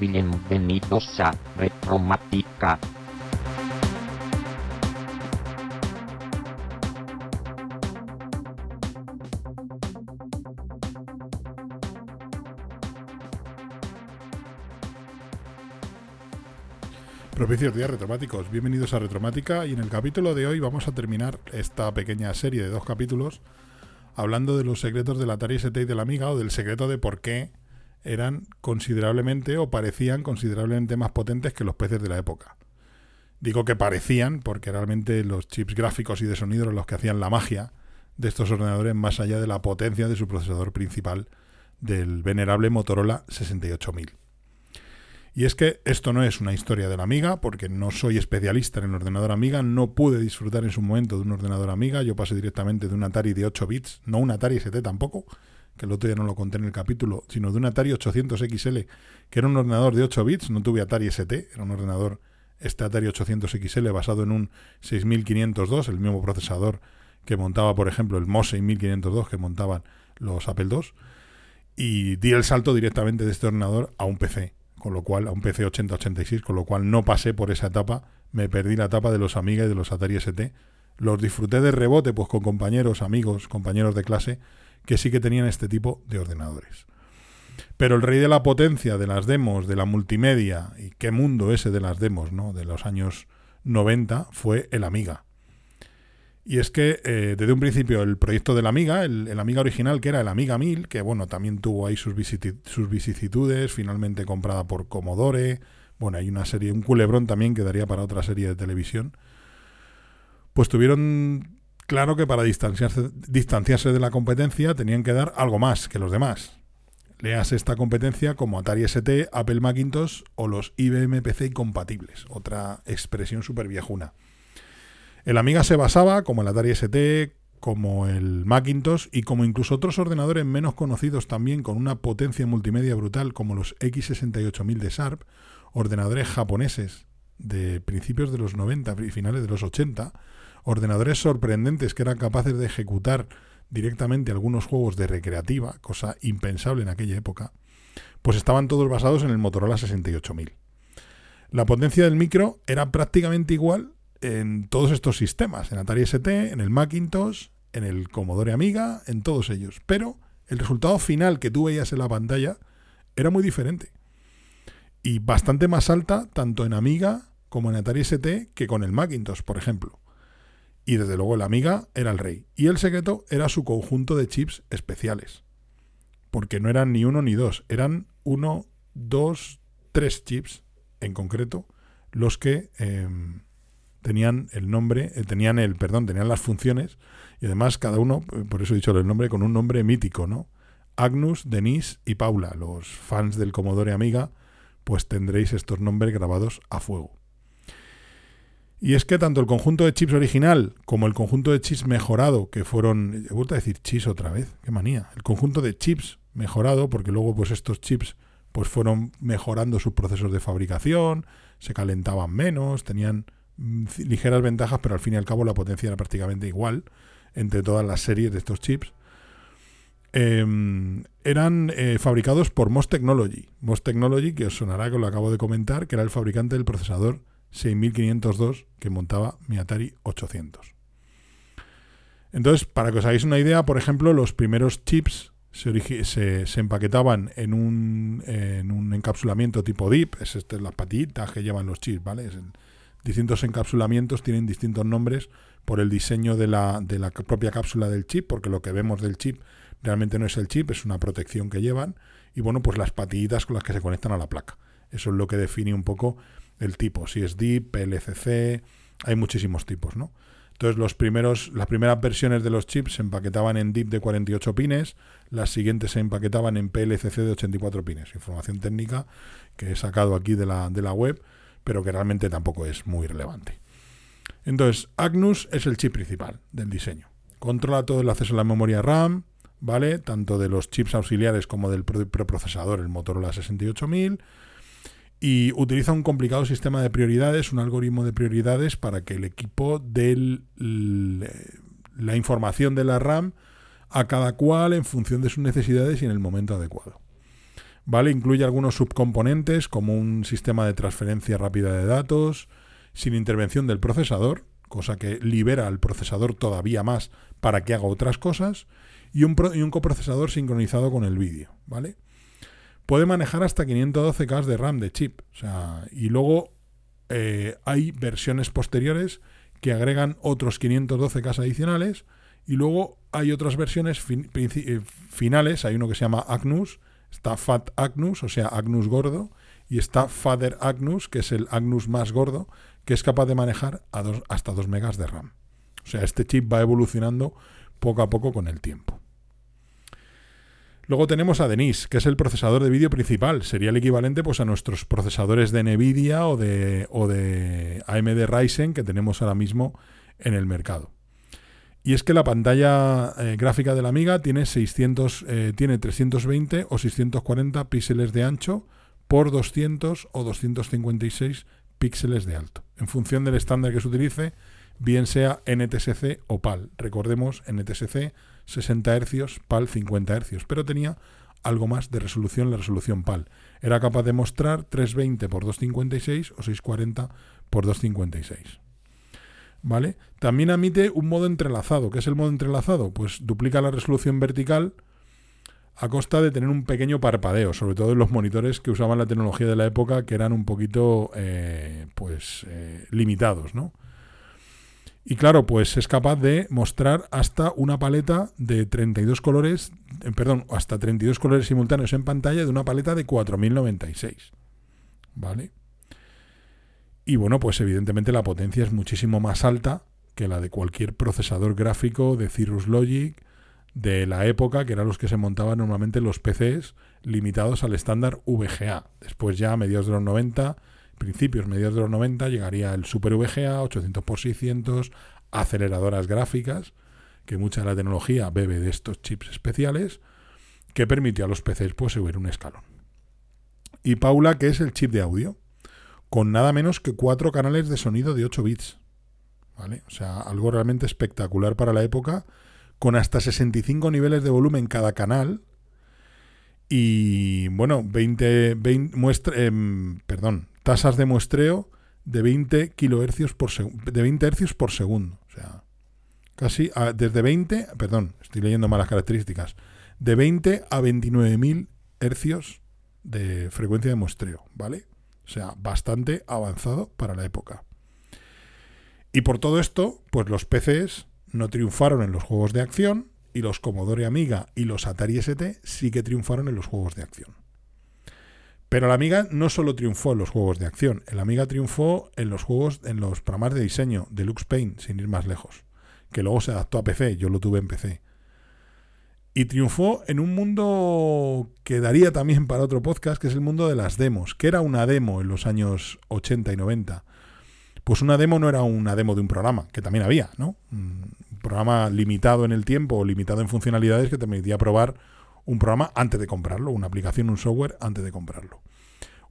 Bienvenidos a Retromática. Propicios días retromáticos, bienvenidos a Retromática y en el capítulo de hoy vamos a terminar esta pequeña serie de dos capítulos hablando de los secretos del Atari ST y de la Amiga o del secreto de por qué eran considerablemente o parecían considerablemente más potentes que los peces de la época. Digo que parecían porque realmente los chips gráficos y de sonido eran los que hacían la magia de estos ordenadores más allá de la potencia de su procesador principal del venerable Motorola 68000. Y es que esto no es una historia de la Amiga, porque no soy especialista en el ordenador Amiga, no pude disfrutar en su momento de un ordenador Amiga, yo pasé directamente de un Atari de 8 bits, no un Atari ST tampoco, que el otro día no lo conté en el capítulo, sino de un Atari 800 XL, que era un ordenador de 8 bits, no tuve Atari ST, era un ordenador, este Atari 800 XL basado en un 6502, el mismo procesador que montaba, por ejemplo, el MOS 6502 que montaban los Apple II, y di el salto directamente de este ordenador a un PC con lo cual, a un PC 8086, con lo cual no pasé por esa etapa, me perdí la etapa de los Amiga y de los Atari ST. Los disfruté de rebote, pues con compañeros, amigos, compañeros de clase, que sí que tenían este tipo de ordenadores. Pero el rey de la potencia, de las demos, de la multimedia, y qué mundo ese de las demos, ¿no? De los años 90, fue el Amiga. Y es que eh, desde un principio el proyecto de la Amiga, el, Amiga original que era el Amiga 1000, que bueno, también tuvo ahí sus, sus vicisitudes, finalmente comprada por Commodore, bueno, hay una serie, un culebrón también que daría para otra serie de televisión, pues tuvieron claro que para distanciarse, distanciarse de la competencia tenían que dar algo más que los demás. Leas esta competencia como Atari ST, Apple Macintosh o los IBM PC incompatibles, otra expresión súper viejuna. El Amiga se basaba, como el Atari ST, como el Macintosh y como incluso otros ordenadores menos conocidos también con una potencia multimedia brutal como los X68000 de Sharp, ordenadores japoneses de principios de los 90 y finales de los 80, ordenadores sorprendentes que eran capaces de ejecutar directamente algunos juegos de recreativa, cosa impensable en aquella época, pues estaban todos basados en el Motorola 68000. La potencia del micro era prácticamente igual en todos estos sistemas, en Atari ST, en el Macintosh, en el Commodore Amiga, en todos ellos. Pero el resultado final que tú veías en la pantalla era muy diferente. Y bastante más alta tanto en Amiga como en Atari ST que con el Macintosh, por ejemplo. Y desde luego el Amiga era el rey. Y el secreto era su conjunto de chips especiales. Porque no eran ni uno ni dos, eran uno, dos, tres chips en concreto los que eh, tenían el nombre, eh, tenían el, perdón, tenían las funciones y además cada uno, eh, por eso he dicho el nombre, con un nombre mítico, ¿no? Agnus, Denise y Paula. Los fans del Commodore Amiga, pues tendréis estos nombres grabados a fuego. Y es que tanto el conjunto de chips original como el conjunto de chips mejorado, que fueron, he vuelto a decir chips otra vez, qué manía, el conjunto de chips mejorado, porque luego pues estos chips pues fueron mejorando sus procesos de fabricación, se calentaban menos, tenían ligeras ventajas, pero al fin y al cabo la potencia era prácticamente igual entre todas las series de estos chips. Eh, eran eh, fabricados por MOS Technology. MOS Technology, que os sonará que lo acabo de comentar, que era el fabricante del procesador 6502 que montaba mi Atari 800. Entonces, para que os hagáis una idea, por ejemplo, los primeros chips se, se, empaquetaban en un, en un encapsulamiento tipo DIP, es este, las patitas que llevan los chips, ¿vale? Es el, distintos encapsulamientos tienen distintos nombres por el diseño de la, de la propia cápsula del chip, porque lo que vemos del chip realmente no es el chip, es una protección que llevan, y bueno, pues las patillitas con las que se conectan a la placa. Eso es lo que define un poco el tipo, si es DIP, PLCC, hay muchísimos tipos, ¿no? Entonces, los primeros, las primeras versiones de los chips se empaquetaban en DIP de 48 pines, las siguientes se empaquetaban en PLCC de 84 pines. Información técnica que he sacado aquí de la, de la web, pero que realmente tampoco es muy relevante. Entonces, Agnus es el chip principal del diseño. Controla todo el acceso a la memoria RAM, ¿vale? Tanto de los chips auxiliares como del preprocesador, el Motorola 68000 y utiliza un complicado sistema de prioridades, un algoritmo de prioridades para que el equipo dé la información de la RAM a cada cual en función de sus necesidades y en el momento adecuado. ¿Vale? Incluye algunos subcomponentes como un sistema de transferencia rápida de datos sin intervención del procesador, cosa que libera al procesador todavía más para que haga otras cosas, y un, coprocesador sincronizado con el vídeo, ¿vale? puede manejar hasta 512K de RAM de chip. O sea, y luego eh, hay versiones posteriores que agregan otros 512K adicionales. Y luego hay otras versiones eh, finales. Hay uno que se llama Agnus. Está Fat Agnus, o sea, Agnus gordo. Y está Father Agnus, que es el Agnus más gordo, que es capaz de manejar a dos, hasta 2 megas de RAM. O sea, este chip va evolucionando poco a poco con el tiempo. Luego tenemos a Denise, que es el procesador de vídeo principal. Sería el equivalente pues, a nuestros procesadores de Nvidia o de, o de AMD Ryzen que tenemos ahora mismo en el mercado. Y es que la pantalla eh, gráfica de la Amiga tiene, 600, eh, 320 o 640 píxeles de ancho por 200 o 256 píxeles de alto, en función del estándar que se utilice, bien sea NTSC o PAL. Recordemos, NTSC 60 Hz, PAL 50 Hz, pero tenía algo más de resolución la resolución PAL. Era capaz de mostrar 320 x 256 o 640 x 256. ¿Vale? También admite un modo entrelazado. ¿Qué es el modo entrelazado? Pues duplica la resolución vertical a costa de tener un pequeño parpadeo, sobre todo en los monitores que usaban la tecnología de la época, que eran un poquito eh, pues eh, limitados, ¿no? Y claro, pues es capaz de mostrar hasta una paleta de 32 colores, eh, perdón, hasta 32 colores simultáneos en pantalla de una paleta de 4096. ¿Vale? Y bueno, pues evidentemente la potencia es muchísimo más alta que la de cualquier procesador gráfico de Cirrus Logic de la época, que eran los que se montaban normalmente los PCs limitados al estándar VGA. Después ya a mediados de los 90 principios, mediados de los 90, llegaría el Super VGA, 800x600, aceleradoras gráficas, que mucha de la tecnología bebe de estos chips especiales, que permitió a los PCs pues, subir un escalón. Y Paula, que es el chip de audio, con nada menos que cuatro canales de sonido de 8 bits. ¿Vale? O sea, algo realmente espectacular para la época, con hasta 65 niveles de volumen cada canal. Y bueno, 20, 20 muestra, em, perdón, tasas de muestreo de 20 kilohercios por de 20 hercios por segundo. O sea, casi desde 20, perdón, estoy leyendo malas características, de 20 a 29.000 hercios de frecuencia de muestreo, ¿vale? O sea, bastante avanzado para la época. Y por todo esto, pues los PCs no triunfaron en los juegos de acción y los Commodore Amiga y los Atari ST sí que triunfaron en los juegos de acción. Pero la Amiga no solo triunfó en los juegos de acción, el Amiga triunfó en los juegos, en los programas de diseño de Lux Paint, sin ir más lejos, que luego se adaptó a PC, yo lo tuve en PC. Y triunfó en un mundo que daría también para otro podcast, que es el mundo de las demos, que era una demo en los años 80 y 90. Pues una demo no era una demo de un programa, que también había, ¿no? Un programa limitado en el tiempo o limitado en funcionalidades que te permitía probar un programa antes de comprarlo, una aplicación, un software antes de comprarlo.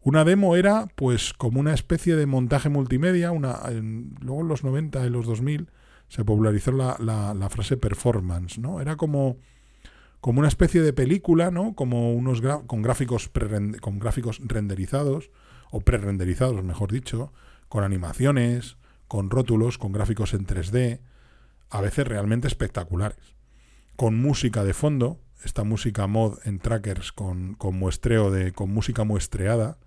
Una demo era pues como una especie de montaje multimedia, una, luego en los 90 y los 2000 se popularizó la, la, frase performance, ¿no? Era como, como una especie de película, ¿no? Como unos con gráficos con gráficos renderizados o pre-renderizados, mejor dicho, con animaciones, con rótulos, con gráficos en 3D, a veces realmente espectaculares, con música de fondo, esta música mod en trackers con, muestreo de con música muestreada,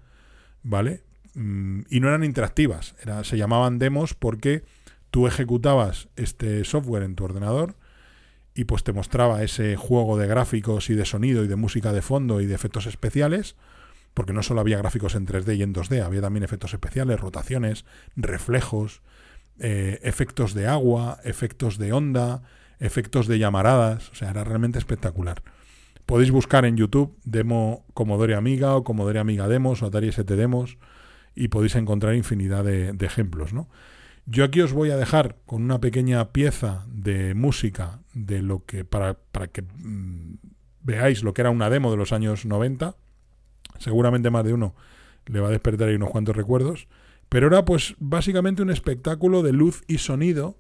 ¿vale? Mm, y no eran interactivas, era, se llamaban demos porque tú ejecutabas este software en tu ordenador y pues te mostraba ese juego de gráficos y de sonido y de música de fondo y de efectos especiales, porque no solo había gráficos en 3D y en 2D, había también efectos especiales, rotaciones, reflejos eh, efectos de agua, efectos de onda, efectos de llamaradas, o sea, era realmente espectacular. Podéis buscar en YouTube demo Commodore Amiga o Commodore Amiga Demos o Atari ST Demos y podéis encontrar infinidad de, de ejemplos, ¿no? Yo aquí os voy a dejar con una pequeña pieza de música de lo que para, para que mm, veáis lo que era una demo de los años 90. Seguramente más de uno le va a despertar ahí unos cuantos recuerdos. Pero era pues básicamente un espectáculo de luz y sonido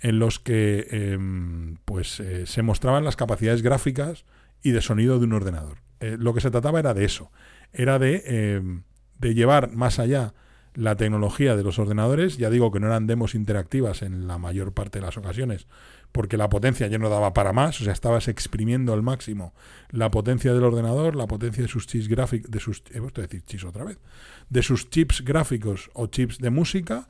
en los que em, pues eh, se mostraban las capacidades gráficas y de sonido de un ordenador. Eh, lo que se trataba era de eso, era de, em, de llevar más allá la tecnología de los ordenadores, ya digo que no eran demos interactivas en la mayor parte de las ocasiones, porque la potencia ya no daba para más, o sea, estabas exprimiendo al máximo la potencia del ordenador, la potencia de sus chips gráficos, de sus, he decir chips otra vez, de sus chips gráficos o chips de música,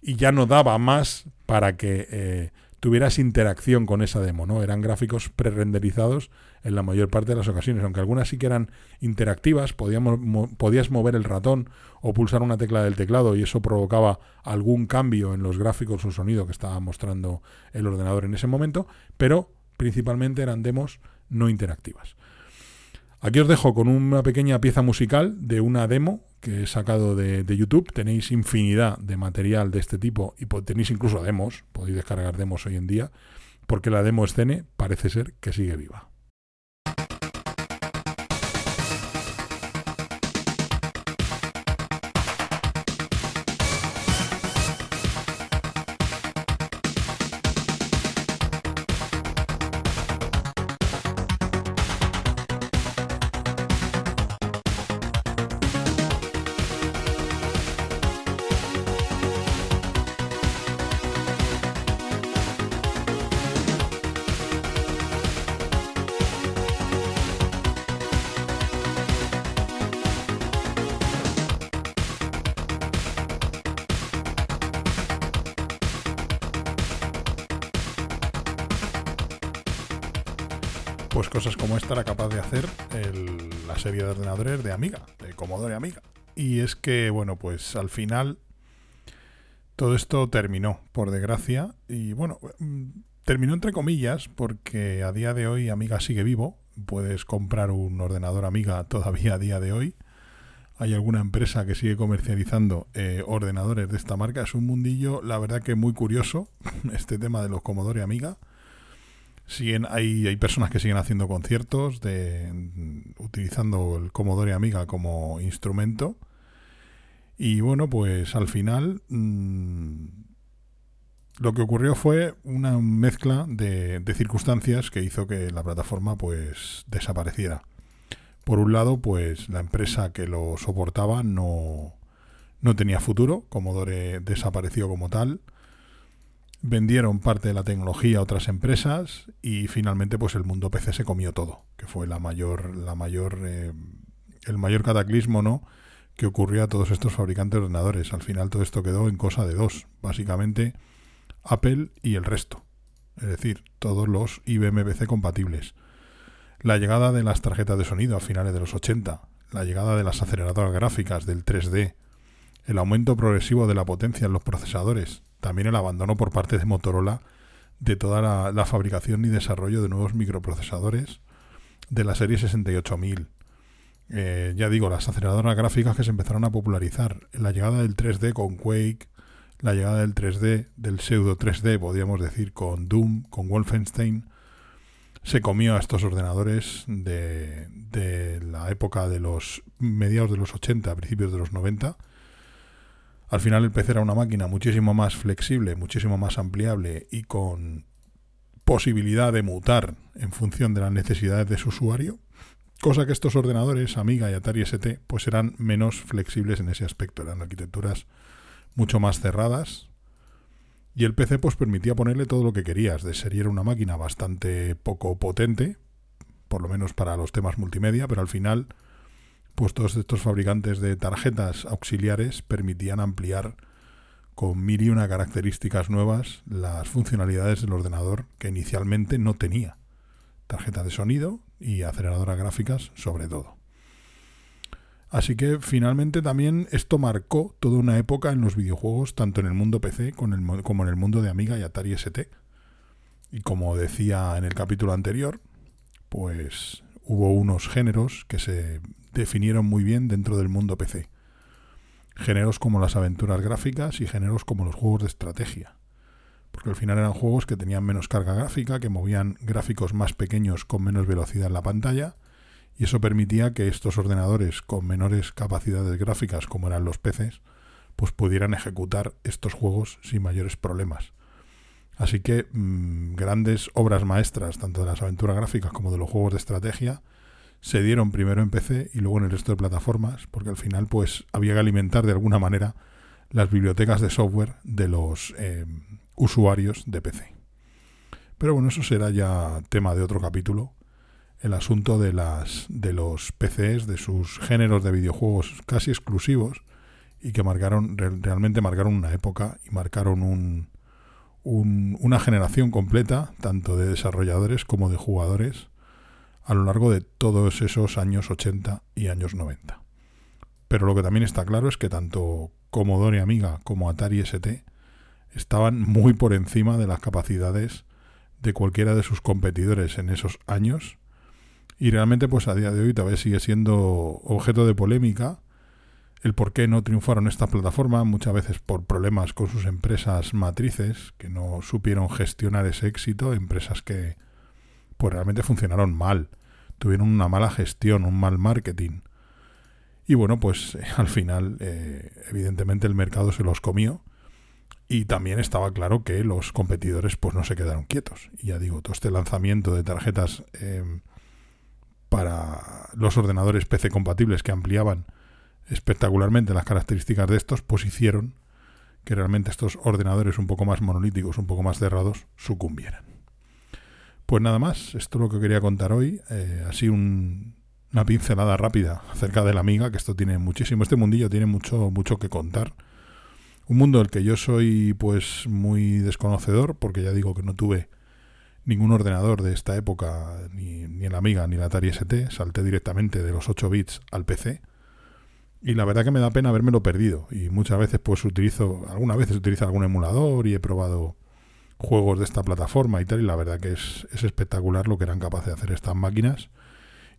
y ya no daba más para que eh, tuvieras interacción con esa demo, ¿no? Eran gráficos prerenderizados en la mayor parte de las ocasiones, aunque algunas sí que eran interactivas, podíamos, podías mover el ratón o pulsar una tecla del teclado y eso provocaba algún cambio en los gráficos o sonido que estaba mostrando el ordenador en ese momento, pero principalmente eran demos no interactivas. Aquí os dejo con una pequeña pieza musical de una demo que he sacado de, YouTube. Tenéis infinidad de material de este tipo y tenéis incluso demos. Podéis descargar demos hoy en día porque la demo escene parece ser que sigue viva. Pues cosas como esta era capaz de hacer la serie de ordenadores de Amiga, de Commodore Amiga. Y es que, bueno, pues al final todo esto terminó, por desgracia. Y bueno, mm, terminó entre comillas, porque a día de hoy Amiga sigue vivo. Puedes comprar un ordenador Amiga todavía a día de hoy. Hay alguna empresa que sigue comercializando eh, ordenadores de esta marca. Es un mundillo, la verdad que muy curioso, este tema de los Commodore Amiga siguen hay, hay personas que siguen haciendo conciertos de utilizando el Commodore Amiga como instrumento. Y bueno pues al final mm, lo que ocurrió fue una mezcla de, de, circunstancias que hizo que la plataforma pues desapareciera. Por un lado pues la empresa que lo soportaba no no tenía futuro. Commodore desapareció como tal vendieron parte de la tecnología a otras empresas y finalmente pues el mundo PC se comió todo, que fue la mayor, la mayor, eh, el mayor cataclismo, ¿no? que ocurrió a todos estos fabricantes de ordenadores. Al final todo esto quedó en cosa de dos, básicamente Apple y el resto, es decir, todos los IBM PC compatibles. La llegada de las tarjetas de sonido a finales de los 80, la llegada de las aceleradoras gráficas del 3D, el aumento progresivo de la potencia en los procesadores, también el abandono por parte de Motorola de toda la, fabricación y desarrollo de nuevos microprocesadores de la serie 68000. Eh, ya digo, las aceleradoras gráficas que se empezaron a popularizar, la llegada del 3D con Quake, la llegada del 3D, del pseudo 3D, podríamos decir, con Doom, con Wolfenstein, se comió a estos ordenadores de, de la época de los mediados de los 80, principios de los 90, al final el PC era una máquina muchísimo más flexible, muchísimo más ampliable y con posibilidad de mutar en función de las necesidades de su usuario, cosa que estos ordenadores Amiga y Atari ST pues eran menos flexibles en ese aspecto, eran arquitecturas mucho más cerradas y el PC pues permitía ponerle todo lo que querías, de serie era una máquina bastante poco potente, por lo menos para los temas multimedia, pero al final pues todos estos fabricantes de tarjetas auxiliares permitían ampliar con mil y una características nuevas las funcionalidades del ordenador que inicialmente no tenía. Tarjeta de sonido y aceleradoras gráficas sobre todo. Así que finalmente también esto marcó toda una época en los videojuegos, tanto en el mundo PC como en el mundo de Amiga y Atari ST. Y como decía en el capítulo anterior, pues hubo unos géneros que se definieron muy bien dentro del mundo PC. Géneros como las aventuras gráficas y géneros como los juegos de estrategia. Porque al final eran juegos que tenían menos carga gráfica, que movían gráficos más pequeños con menos velocidad en la pantalla, y eso permitía que estos ordenadores con menores capacidades gráficas como eran los PCs, pues pudieran ejecutar estos juegos sin mayores problemas. Así que mm, grandes obras maestras, tanto de las aventuras gráficas como de los juegos de estrategia, se dieron primero en PC y luego en el resto de plataformas, porque al final pues había que alimentar de alguna manera las bibliotecas de software de los eh, usuarios de PC. Pero bueno, eso será ya tema de otro capítulo. El asunto de las de los PCs, de sus géneros de videojuegos casi exclusivos y que marcaron realmente marcaron una época y marcaron un, una generación completa, tanto de desarrolladores como de jugadores, a lo largo de todos esos años 80 y años 90. Pero lo que también está claro es que tanto Commodore Amiga como Atari ST estaban muy por encima de las capacidades de cualquiera de sus competidores en esos años y realmente pues a día de hoy todavía sigue siendo objeto de polémica el por qué no triunfaron esta plataforma, muchas veces por problemas con sus empresas matrices, que no supieron gestionar ese éxito, empresas que pues realmente funcionaron mal, tuvieron una mala gestión, un mal marketing. Y bueno, pues al final, eh, evidentemente el mercado se los comió. Y también estaba claro que los competidores pues no se quedaron quietos. Y ya digo, todo este lanzamiento de tarjetas eh, para los ordenadores PC compatibles que ampliaban espectacularmente las características de estos, pues hicieron que realmente estos ordenadores un poco más monolíticos, un poco más cerrados, sucumbieran. Pues nada más, esto es lo que quería contar hoy. Eh, así una pincelada rápida acerca de la amiga, que esto tiene muchísimo, este mundillo tiene mucho, mucho que contar. Un mundo del que yo soy pues muy desconocedor, porque ya digo que no tuve ningún ordenador de esta época, ni, ni el Amiga ni la Atari ST, salté directamente de los 8 bits al PC y la verdad que me da pena lo perdido. Y muchas veces pues utilizo, algunas veces utilizo algún emulador y he probado juegos de esta plataforma y tal. Y la verdad que es, es espectacular lo que eran capaces de hacer estas máquinas.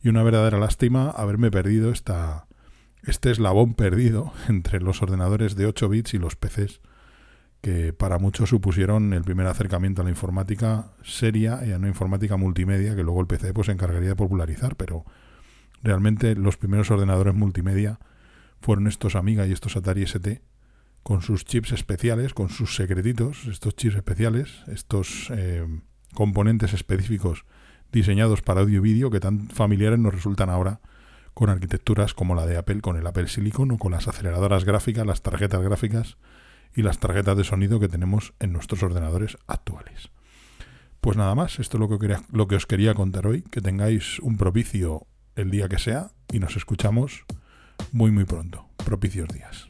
Y una verdadera lástima haberme perdido esta, este eslabón perdido entre los ordenadores de 8 bits y los PCs, que para muchos supusieron el primer acercamiento a la informática seria y a una informática multimedia que luego el PC pues se encargaría de popularizar, pero realmente los primeros ordenadores multimedia fueron estos Amiga y estos Atari ST con sus chips especiales, con sus secretitos, estos chips especiales, estos eh, componentes específicos diseñados para audio y vídeo que tan familiares nos resultan ahora con arquitecturas como la de Apple, con el Apple Silicon o con las aceleradoras gráficas, las tarjetas gráficas y las tarjetas de sonido que tenemos en nuestros ordenadores actuales. Pues nada más, esto es lo que, lo que os quería contar hoy, que tengáis un propicio el día que sea y nos escuchamos muy muy pronto. Propicios días.